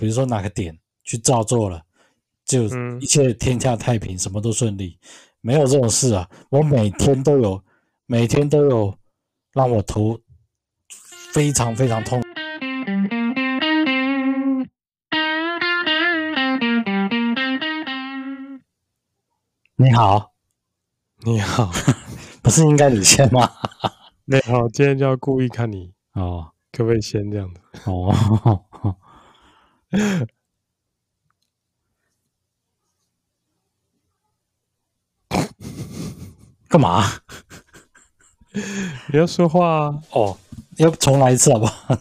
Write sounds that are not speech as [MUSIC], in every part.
比如说哪个点去照做了，就一切天下太平，什么都顺利，没有这种事啊！我每天都有，每天都有让我头非常非常痛。你好，你好，[LAUGHS] 不是应该你先吗？[LAUGHS] 你好，今天就要故意看你哦，可不可以先这样子？哦。干嘛？你要说话啊？哦，要重来一次好不好？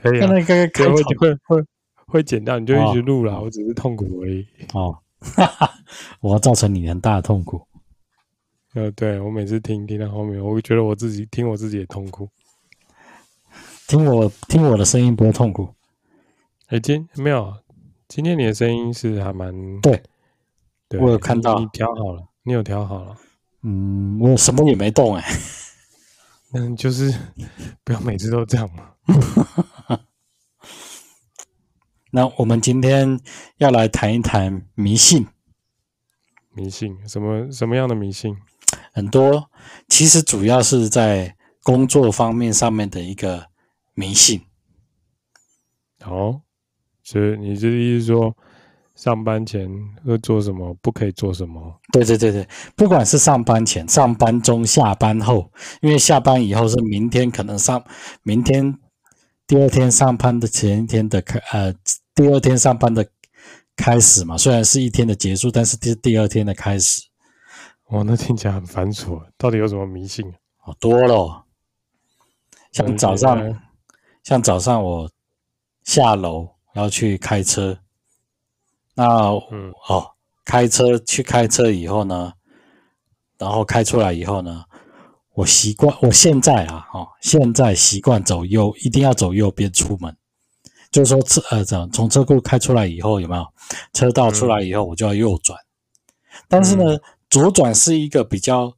可以啊。那个开会会会会剪掉，你就一直录了。哦、我只是痛苦而已。哦，哈哈，我要造成你很大的痛苦。呃，对，我每次听听到后面，我会觉得我自己听我自己也痛苦。听我听我的声音不会痛苦。哎，今没有，今天你的声音是还蛮对，对，我有看到，你调好了，你有调好了。嗯，我什么也没动哎、欸。嗯，就是 [LAUGHS] 不要每次都这样嘛。[LAUGHS] 那我们今天要来谈一谈迷信。迷信什么什么样的迷信？很多，其实主要是在工作方面上面的一个迷信。哦，所以你这意思说，上班前要做什么，不可以做什么？对对对对，不管是上班前、上班中、下班后，因为下班以后是明天可能上，明天第二天上班的前一天的开，呃，第二天上班的开始嘛。虽然是一天的结束，但是第第二天的开始。哇，那听起来很繁琐，到底有什么迷信？好多了，像早上，像早上我下楼要去开车，那嗯。哦，开车去开车以后呢，然后开出来以后呢，我习惯，我现在啊，哦，现在习惯走右，一定要走右边出门，就是说车呃，这样从车库开出来以后有没有？车道出来以后，我就要右转，但是呢。左转是一个比较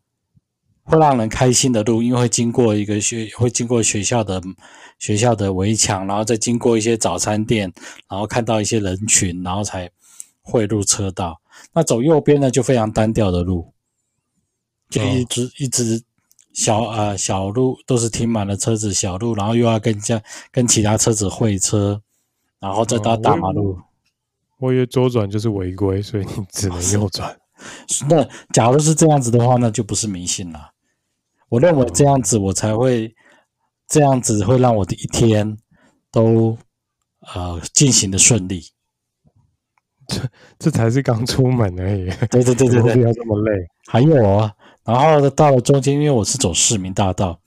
会让人开心的路，因为会经过一个学，会经过学校的学校的围墙，然后再经过一些早餐店，然后看到一些人群，然后才汇入车道。那走右边呢，就非常单调的路，就一直、哦、一直小呃小路都是停满了车子，小路，然后又要跟家跟其他车子会车，然后再到大马路。哦、我以为左转就是违规，所以你只能右转。[LAUGHS] 那假如是这样子的话，那就不是迷信了。我认为这样子，我才会这样子会让我的一天都呃进行的顺利。[LAUGHS] 这这才是刚出门而已。对对对对对，不 [LAUGHS] 要这么累。还有啊，然后到了中间，因为我是走市民大道，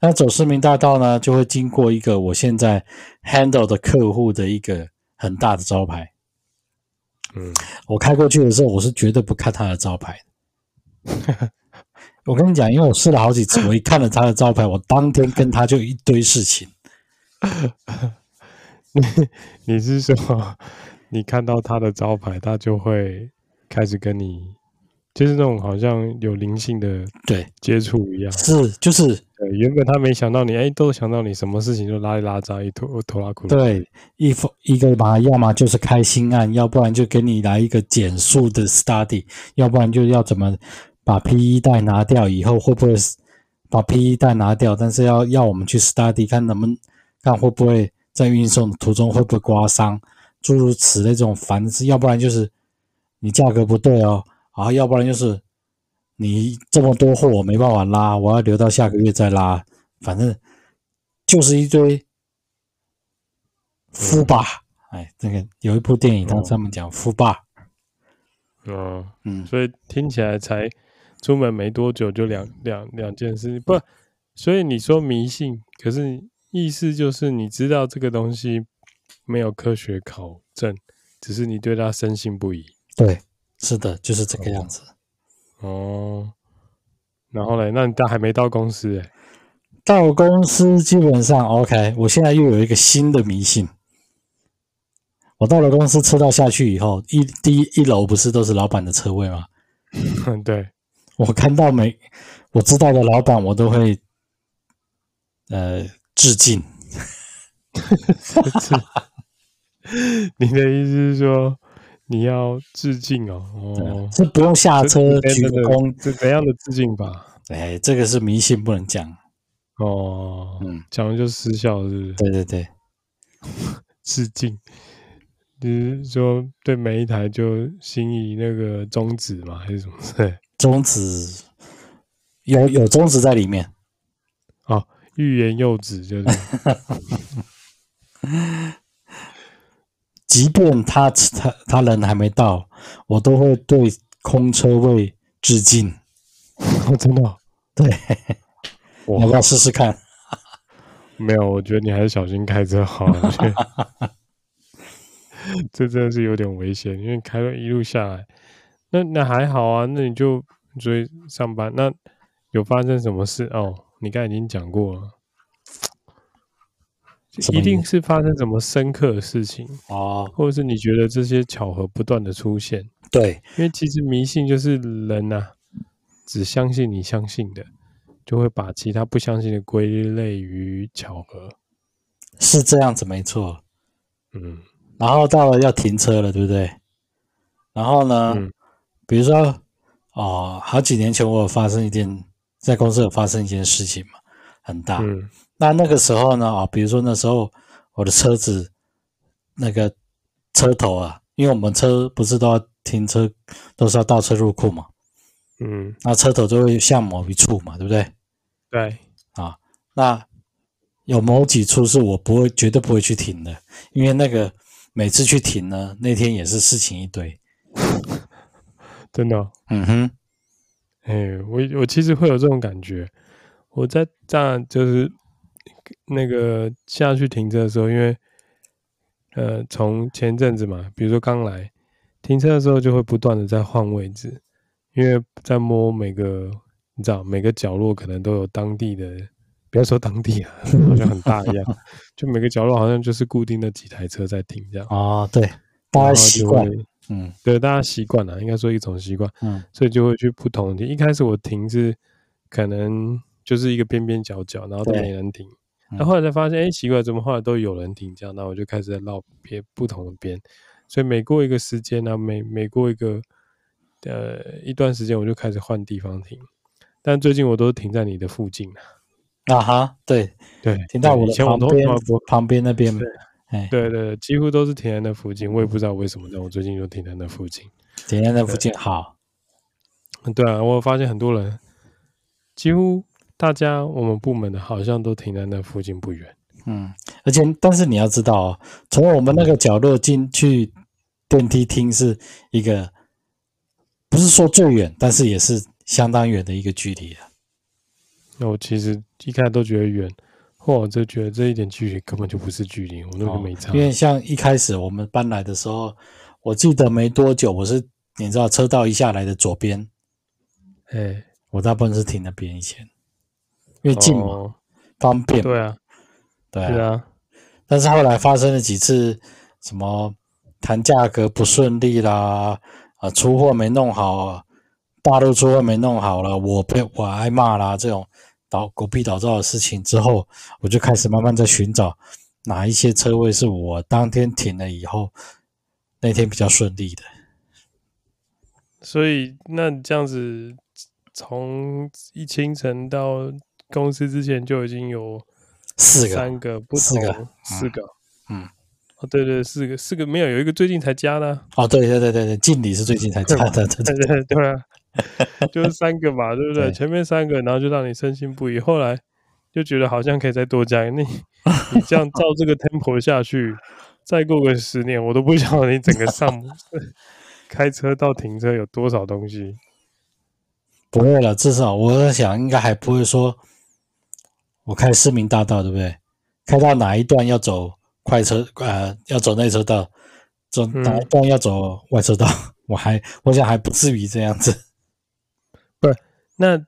那走市民大道呢，就会经过一个我现在 handle 的客户的一个很大的招牌。嗯，我开过去的时候，我是绝对不看他的招牌的。[LAUGHS] 我跟你讲，因为我试了好几次，我一看了他的招牌，我当天跟他就一堆事情。[LAUGHS] 你你是说，你看到他的招牌，他就会开始跟你？就是那种好像有灵性的对接触一样，是就是对，原本他没想到你，哎，都想到你，什么事情就拉里拉杂一拖拖拉苦。对，一一个嘛，要么就是开心案，要不然就给你来一个简述的 study，要不然就要怎么把 PE 带拿掉，以后会不会把 PE 带拿掉？但是要要我们去 study，看能不能看会不会在运送途中会不会刮伤，诸如此类这种烦事，要不然就是你价格不对哦。啊，要不然就是你这么多货我没办法拉，我要留到下个月再拉，反正就是一堆夫霸。哎，这个有一部电影，他专门讲夫霸。嗯嗯，所以听起来才出门没多久就两两两件事，不，所以你说迷信，可是意思就是你知道这个东西没有科学考证，只是你对它深信不疑。对。是的，就是这个样子。哦，然后嘞，那你到还没到公司诶？到公司基本上 OK。我现在又有一个新的迷信。我到了公司，车道下去以后，一第一一楼不是都是老板的车位吗？嗯，[LAUGHS] 对。我看到每我知道的老板，我都会呃致敬。[LAUGHS] 你的意思是说你要致敬哦？哦，这不用下车鞠躬，这怎样的致敬吧？[LAUGHS] 哎，这个是迷信，不能讲哦。嗯，讲了就失效，是不是？对对对，[LAUGHS] 致敬，就是说对每一台就心仪那个中指嘛，还是什么？对，中指有有中指在里面。哦，欲言又止，就是。即便他他他人还没到，我都会对空车位致敬。我，真的？对，我要不要试试看？没有，我觉得你还是小心开车好。这真的是有点危险，因为开了一路下来，那那还好啊，那你就追上班。那有发生什么事？哦，你刚才已经讲过了。一定是发生什么深刻的事情哦，或者是你觉得这些巧合不断的出现？对，因为其实迷信就是人呐、啊，只相信你相信的，就会把其他不相信的归类于巧合，是这样子没错。嗯，然后到了要停车了，对不对？然后呢，嗯、比如说哦，好几年前我有发生一件，在公司有发生一件事情嘛，很大。嗯。那那个时候呢，啊，比如说那时候我的车子那个车头啊，因为我们车不是都要停车，都是要倒车入库嘛，嗯，那车头就会向某一处嘛，对不对？对，啊，那有某几处是我不会绝对不会去停的，因为那个每次去停呢，那天也是事情一堆，真的哦，嗯哼，哎，我我其实会有这种感觉，我在站就是。那个下去停车的时候，因为呃，从前阵子嘛，比如说刚来停车的时候，就会不断的在换位置，因为在摸每个，你知道每个角落可能都有当地的，不要说当地啊，好像很大一样，[LAUGHS] 就每个角落好像就是固定的几台车在停这样。哦，对，大家习惯，嗯，对，大家习惯了，应该说一种习惯，嗯，所以就会去不同的停。一开始我停是可能就是一个边边角角，然后都没人停。那后来才发现，哎、欸，奇怪，怎么后来都有人停这样？那我就开始在绕别不同的边，所以每过一个时间呢，每每过一个呃一段时间，我就开始换地方停。但最近我都停在你的附近了。啊哈，对对，停到我的旁边旁边那边。对对对，几乎都是停在那附近。我也不知道为什么，但我最近就停在那附近。停在那附近好。对啊，我发现很多人几乎。大家，我们部门的好像都停在那附近不远。嗯，而且，但是你要知道哦，从我们那个角落进去电梯厅是一个，不是说最远，但是也是相当远的一个距离啊。那我其实一开始都觉得远，后来就觉得这一点距离根本就不是距离，我那个没差。因为像一开始我们搬来的时候，我记得没多久，我是你知道车道一下来的左边，哎，我大部分是停那边以前。因为近嘛，哦、方便。对啊，对啊。但是后来发生了几次什么谈价格不顺利啦，啊，出货没弄好，大陆出货没弄好了，我被我挨骂啦，这种倒狗屁倒灶的事情之后，我就开始慢慢在寻找哪一些车位是我当天停了以后那天比较顺利的。所以那这样子，从一清晨到。公司之前就已经有四个、三个不同四个、四个，嗯，哦，对对，四个，四个没有，有一个最近才加的。哦，对对对对对，敬礼是最近才加的，对对对 [LAUGHS] 对啊，[LAUGHS] 就是三个嘛，对不对？前面三个，然后就让你深信不疑，后来就觉得好像可以再多加。[LAUGHS] 你你这样照这个 tempo 下去，再过个十年，我都不晓得你整个上 [LAUGHS] 开车到停车有多少东西。不会了，至少我在想，应该还不会说，我开市民大道，对不对？开到哪一段要走快车，呃，要走内车道，走哪一段要走外车道，嗯、我还我想还不至于这样子。不，那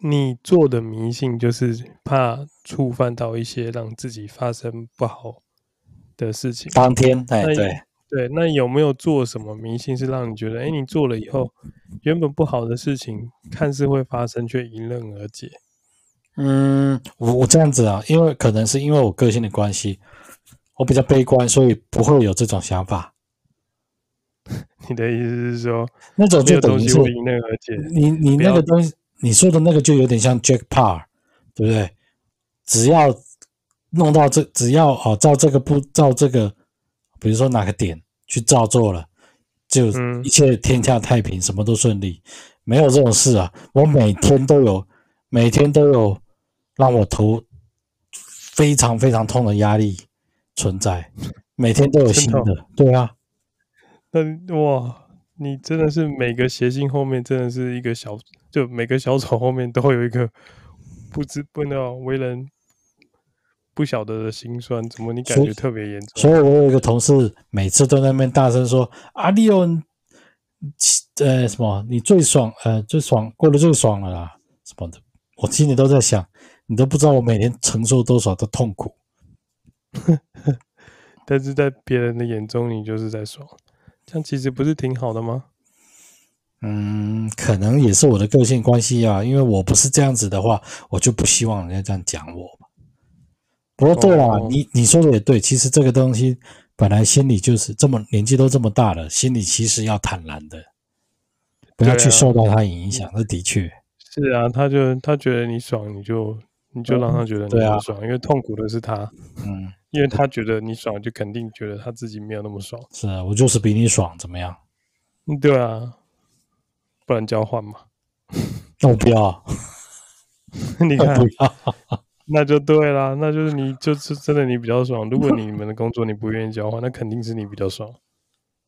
你做的迷信就是怕触犯到一些让自己发生不好的事情。当天，哎，对。对，那有没有做什么迷信是让你觉得，哎，你做了以后，原本不好的事情看似会发生，却迎刃而解？嗯，我我这样子啊，因为可能是因为我个性的关系，我比较悲观，所以不会有这种想法。[LAUGHS] 你的意思是说，那种就等于是你你那个东西，你说的那个就有点像 Jack Parr，对不对？只要弄到这，只要哦照这个步，照这个，比如说哪个点去照做了，就一切天下太平，什么都顺利，没有这种事啊！我每天都有，每天都有让我头非常非常痛的压力存在，每天都有新的，对啊。那哇，你真的是每个谐星后面真的是一个小，就每个小丑后面都会有一个不知不道为人不晓得的心酸，怎么你感觉特别严重？所以，我有一个同事每次都在那边大声说：“阿利欧，呃，什么？你最爽，呃，最爽，过得最爽了啦，什么的？”我心里都在想，你都不知道我每天承受多少的痛苦，[LAUGHS] 但是在别人的眼中，你就是在爽。这样其实不是挺好的吗？嗯，可能也是我的个性关系啊。因为我不是这样子的话，我就不希望人家这样讲我。不过对了，哦、你你说的也对。其实这个东西本来心里就是这么年纪都这么大了，心里其实要坦然的，不要去受到他影响。那、啊、的确是啊，他就他觉得你爽，你就你就让他觉得你很爽，嗯啊、因为痛苦的是他。嗯。因为他觉得你爽，就肯定觉得他自己没有那么爽。是啊，我就是比你爽，怎么样？嗯，对啊，不然交换嘛。那我不要。[LAUGHS] 你看，[LAUGHS] 那就对啦，那就是你就是真的你比较爽。如果你们的工作你不愿意交换，那肯定是你比较爽。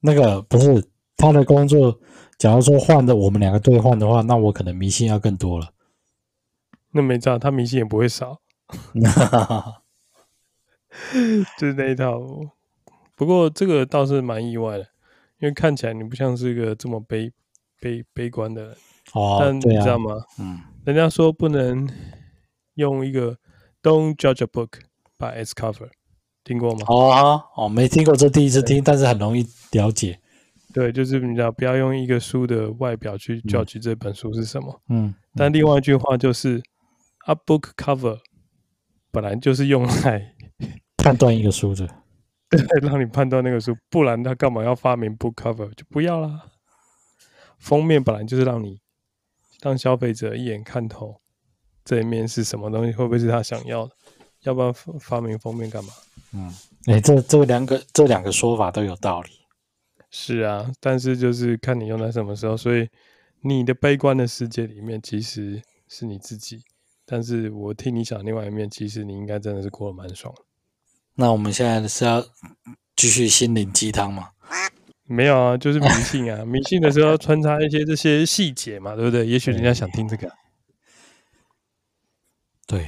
那个不是他的工作，假如说换的我们两个兑换的话，那我可能迷信要更多了。那没差，他迷信也不会少。[LAUGHS] 就是那一套，不过这个倒是蛮意外的，因为看起来你不像是一个这么悲悲悲观的人。哦，但你知道吗？嗯，人家说不能用一个 "Don't judge a book by its cover"，听过吗？哦哦，没听过，这第一次听，但是很容易了解。对，就是你知道，不要用一个书的外表去 judge 这本书是什么。嗯，但另外一句话就是，a book cover 本来就是用来。[LAUGHS] 判断一个书的，[LAUGHS] 对，让你判断那个书，不然他干嘛要发明 book cover？就不要啦。封面本来就是让你让消费者一眼看透这一面是什么东西，会不会是他想要的？要不然发明封面干嘛？嗯，哎、欸，这这两个这两个说法都有道理。是啊，但是就是看你用在什么时候。所以你的悲观的世界里面其实是你自己，但是我替你想另外一面，其实你应该真的是过得蛮爽的。那我们现在是要继续心灵鸡汤吗？没有啊，就是迷信啊。[LAUGHS] 迷信的时候穿插一些这些细节嘛，对不对？也许人家想听这个。对，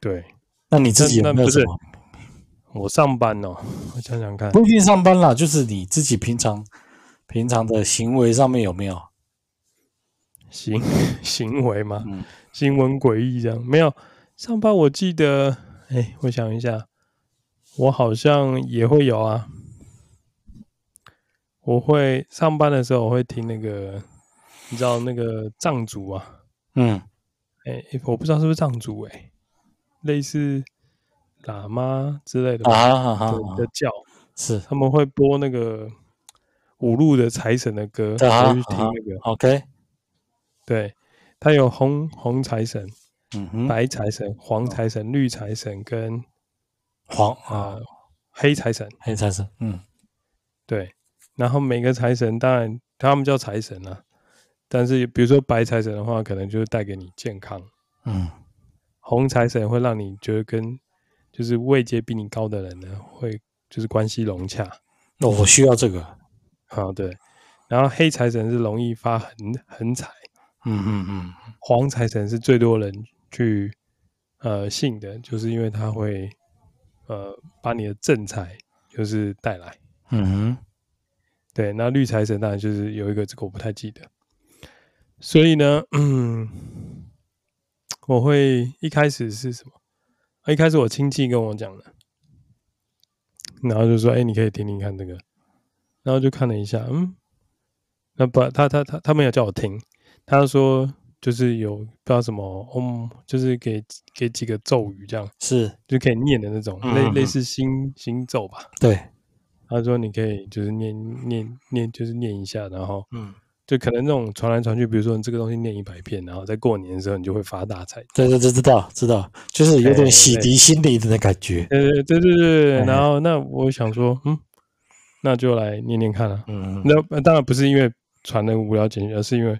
对。那你自己有没有什么？我上班哦，我想想看。不一定上班啦，就是你自己平常平常的行为上面有没有行 [LAUGHS] 行为吗？嗯，行文诡异这样没有。上班我记得，哎，我想一下。我好像也会有啊，我会上班的时候，我会听那个，你知道那个藏族啊，嗯，哎，我不知道是不是藏族哎，类似喇嘛之类的啊，的叫是。他们会播那个五路的财神的歌，我去听那个，OK，对，他有红红财神，嗯哼，白财神、黄财神、绿财神跟。黄啊，黑财神，黑财神，嗯，对。然后每个财神，当然他们叫财神啊，但是比如说白财神的话，可能就是带给你健康，嗯。红财神会让你觉得跟就是位阶比你高的人呢，会就是关系融洽。那我需要这个，好，对。然后黑财神是容易发横横财，嗯嗯嗯。黄财神是最多人去呃信的，就是因为他会。呃，把你的正财就是带来，嗯哼，对，那绿财神当然就是有一个这个我不太记得，所以呢，嗯，我会一开始是什么？一开始我亲戚跟我讲的，然后就说：“哎、欸，你可以听听看这个。”然后就看了一下，嗯，那不，他他他他们有叫我听，他说就是有不知道什么，嗯，就是给给几个咒语这样，是就可以念的那种，类、嗯、类似心心咒吧。对，他说你可以就是念念念，就是念一下，然后嗯，就可能那种传来传去，比如说你这个东西念一百遍，然后在过年的时候你就会发大财。对对对，知道知道，就是有点洗涤心灵的感觉。对对对对对，然后那我想说，嗯，那就来念念看啊。嗯，那当然不是因为传的无聊简讯，而是因为。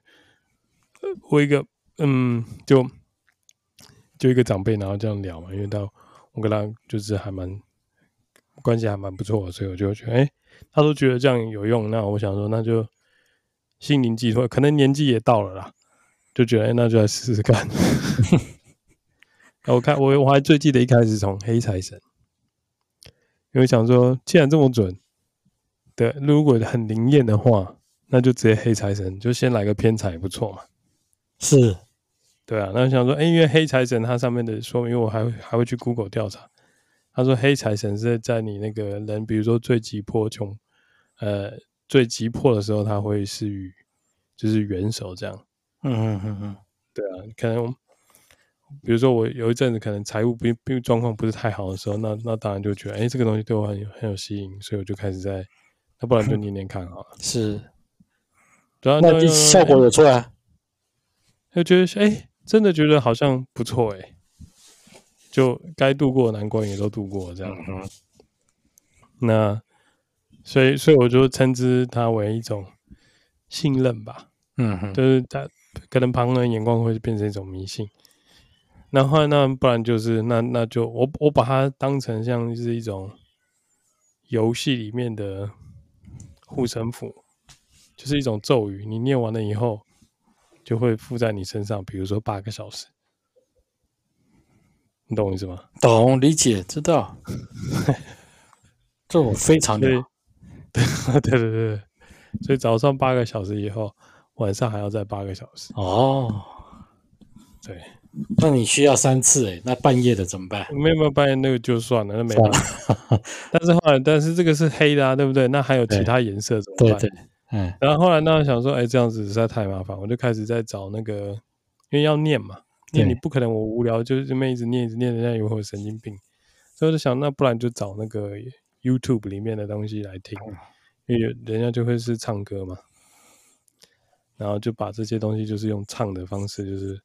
我一个嗯，就就一个长辈，然后这样聊嘛，因为他我跟他就是还蛮关系还蛮不错，所以我就觉得，哎、欸，他都觉得这样有用，那我想说，那就心灵寄托，可能年纪也到了啦，就觉得，哎、欸，那就来试试看。[LAUGHS] 我看我我还最记得一开始从黑财神，因为想说，既然这么准，对，如果很灵验的话，那就直接黑财神，就先来个偏财，不错嘛。是，对啊，那想说，哎、欸，因为黑财神它上面的说明，我还会还会去 Google 调查。他说黑财神是在你那个人，比如说最急迫穷，呃，最急迫的时候，他会是与就是援手这样。嗯嗯嗯嗯，对啊，可能比如说我有一阵子可能财务并并状况不是太好的时候，那那当然就觉得，哎、欸，这个东西对我很有很有吸引，所以我就开始在，那不然就 [LAUGHS] 念念看好了。是，然后那效果有出来。就觉得哎、欸，真的觉得好像不错哎、欸，就该度过的难关也都度过这样。嗯、那所以所以我就称之它为一种信任吧。嗯哼，就是他可能旁人眼光会变成一种迷信。然后那不然就是那那就我我把它当成像是一种游戏里面的护身符，就是一种咒语，你念完了以后。就会附在你身上，比如说八个小时，你懂我意思吗？懂，理解，知道。[LAUGHS] 这我非常 [LAUGHS] 对，对对对对，所以早上八个小时以后，晚上还要再八个小时。哦，对，那你需要三次哎，那半夜的怎么办？没有没有半夜那个就算了，那没办法。[LAUGHS] 但是后来，但是这个是黑的啊，对不对？那还有其他颜色怎么办？对对。嗯，然后后来呢，想说，哎，这样子实在太麻烦，我就开始在找那个，因为要念嘛，念你不可能我无聊就是这么一直念一直念，人家以为我神经病，所以我就想，那不然就找那个 YouTube 里面的东西来听，因为人家就会是唱歌嘛，然后就把这些东西就是用唱的方式就是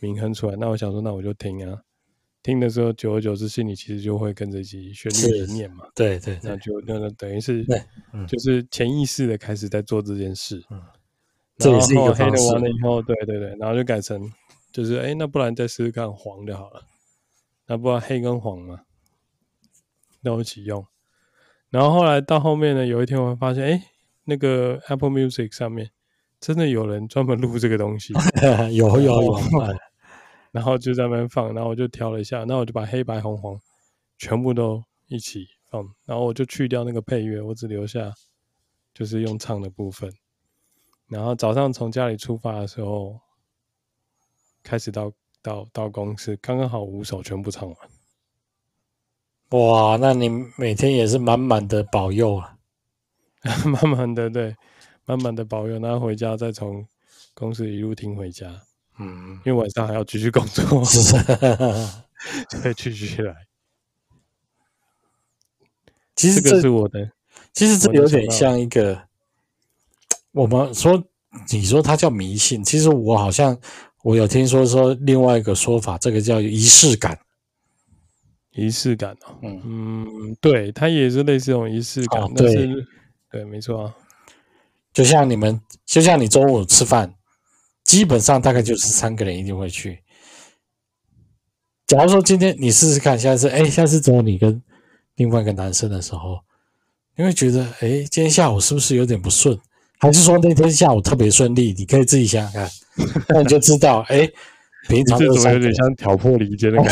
鸣哼出来，那我想说，那我就听啊。听的时候，久而久之，心里其实就会跟着一起旋律的念嘛。对对，那就那个等于是，就是潜意识的开始在做这件事。嗯，这也是一个黑的完了以后，对对对，然后就改成就是，哎，那不然再试试看黄就好了。那不然黑跟黄嘛，都一起用。然后后来到后面呢，有一天我发现，哎，那个 Apple Music 上面真的有人专门录这个东西，[LAUGHS] 有有有。[LAUGHS] 然后就在那边放，然后我就调了一下，那我就把黑白红黄全部都一起放，然后我就去掉那个配乐，我只留下就是用唱的部分。然后早上从家里出发的时候，开始到到到公司，刚刚好五首全部唱完。哇，那你每天也是满满的保佑啊！[LAUGHS] 满满的对，满满的保佑，然后回家再从公司一路听回家。嗯，因为晚上还要继续工作，[LAUGHS] 就会继续来。[LAUGHS] 其实这，这个是我的，其实这有点像一个，我们说，你说它叫迷信，其实我好像我有听说说另外一个说法，这个叫仪式感。仪式感哦，嗯嗯，对，它也是类似这种仪式感，哦、对对，没错啊，就像你们，就像你中午吃饭。基本上大概就是三个人一定会去。假如说今天你试试看，下次哎，下次只有你跟另外一个男生的时候，你会觉得哎，今天下午是不是有点不顺？还是说那天下午特别顺利？你可以自己想想看，那你就知道哎，平常这怎么有点像挑拨离间的感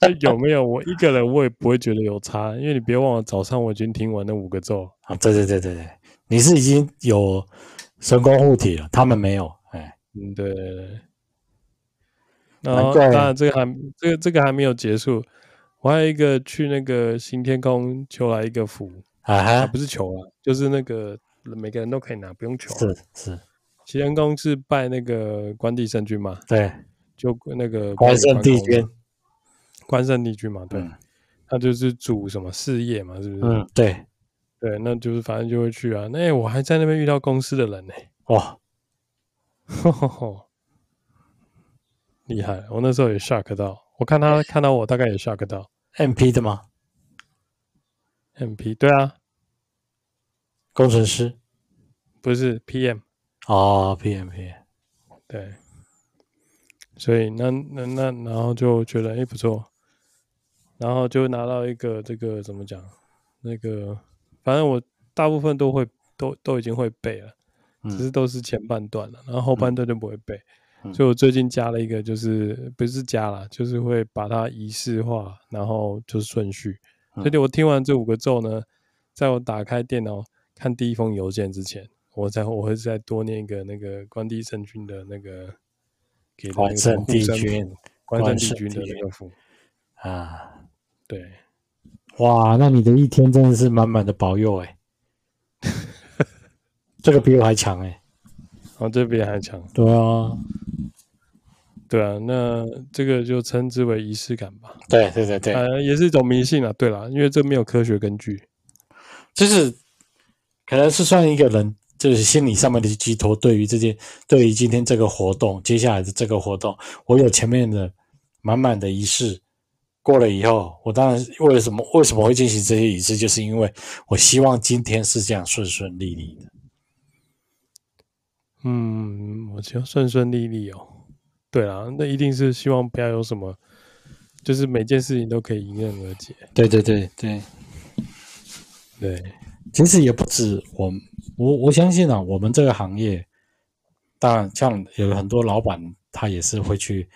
觉？[LAUGHS] 有没有？我一个人我也不会觉得有差，因为你别忘了早上我已经听完那五个咒啊！对对对对对，你是已经有。神功护体了，他们没有。哎，嗯，对对对。然后当然这个还这个这个还没有结束，我还有一个去那个新天宫求来一个符啊，不是求啊，就是那个每个人都可以拿，不用求。是是，齐桓公是拜那个关帝圣君嘛？对，就那个关圣帝君，关圣帝君嘛，对，嗯、他就是主什么事业嘛，是不是？嗯，对，对，那就是反正就会去啊。那、欸、我还在那边遇到公司的人呢、欸，哇，[LAUGHS] 厉害！我那时候也 shock 到，我看他看到我大概也 shock 到。MP 的吗？MP 对啊，工程师？不是 PM。哦，PM PM，对，所以那那那然后就觉得哎、欸、不错，然后就拿到一个这个怎么讲，那个反正我大部分都会都都已经会背了，只是都是前半段了，然后后半段就不会背，嗯、所以我最近加了一个，就是不是加了，就是会把它仪式化，然后就是顺序，所以我听完这五个咒呢，在我打开电脑看第一封邮件之前。我再我会再多念一个那个关帝圣君的那个给关圣帝君关圣帝君的那个符啊，对，哇，那你的一天真的是满满的保佑哎，[LAUGHS] 这个比我还强哎，哦，这比还强，对啊，对啊，那这个就称之为仪式感吧，对对对对，呃，也是一种迷信啊，对啦，因为这没有科学根据，就是可能是算一个人。就是心理上面的寄托，对于这件，对于今天这个活动，接下来的这个活动，我有前面的满满的仪式过了以后，我当然为了什么？为什么会进行这些仪式？就是因为我希望今天是这样顺顺利利的。嗯，我希望顺顺利利哦。对啊，那一定是希望不要有什么，就是每件事情都可以迎刃而解。对对对对对，其实也不止我。我我相信啊，我们这个行业，当然像有很多老板，他也是会去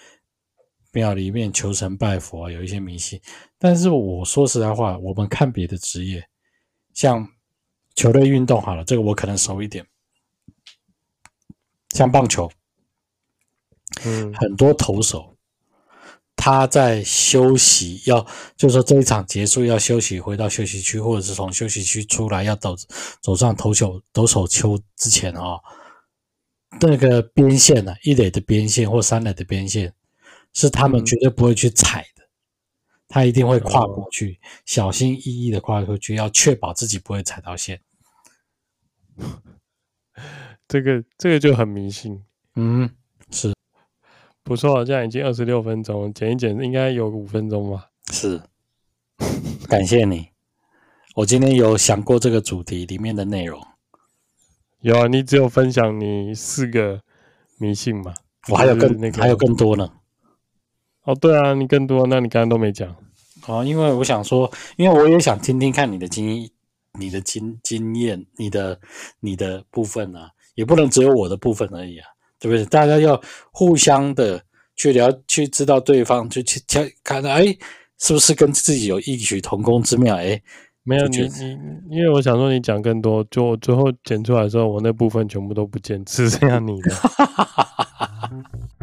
庙里面求神拜佛，有一些迷信。但是我说实在话，我们看别的职业，像球类运动好了，这个我可能熟一点，像棒球，嗯，很多投手。他在休息，要就是说这一场结束要休息，回到休息区，或者是从休息区出来要走走上投球投手丘之前啊、哦，那个边线呢、啊，一垒的边线或三垒的边线是他们绝对不会去踩的，他一定会跨过去，小心翼翼的跨过去，要确保自己不会踩到线。[LAUGHS] 这个这个就很迷信，嗯，是。不错，这样已经二十六分钟，剪一剪应该有五分钟吧？是，感谢你。我今天有想过这个主题里面的内容。有啊，你只有分享你四个迷信嘛？我还有更那个，还有更多呢。哦，对啊，你更多，那你刚刚都没讲。哦，因为我想说，因为我也想听听看你的经验、你的经经验、你的你的部分啊，也不能只有我的部分而已啊。对不对？大家要互相的去聊，去知道对方，就去看看，哎，是不是跟自己有异曲同工之妙？哎，没有你你，因为我想说你讲更多，就我最后剪出来的时候，我那部分全部都不见，只剩下你的。[LAUGHS]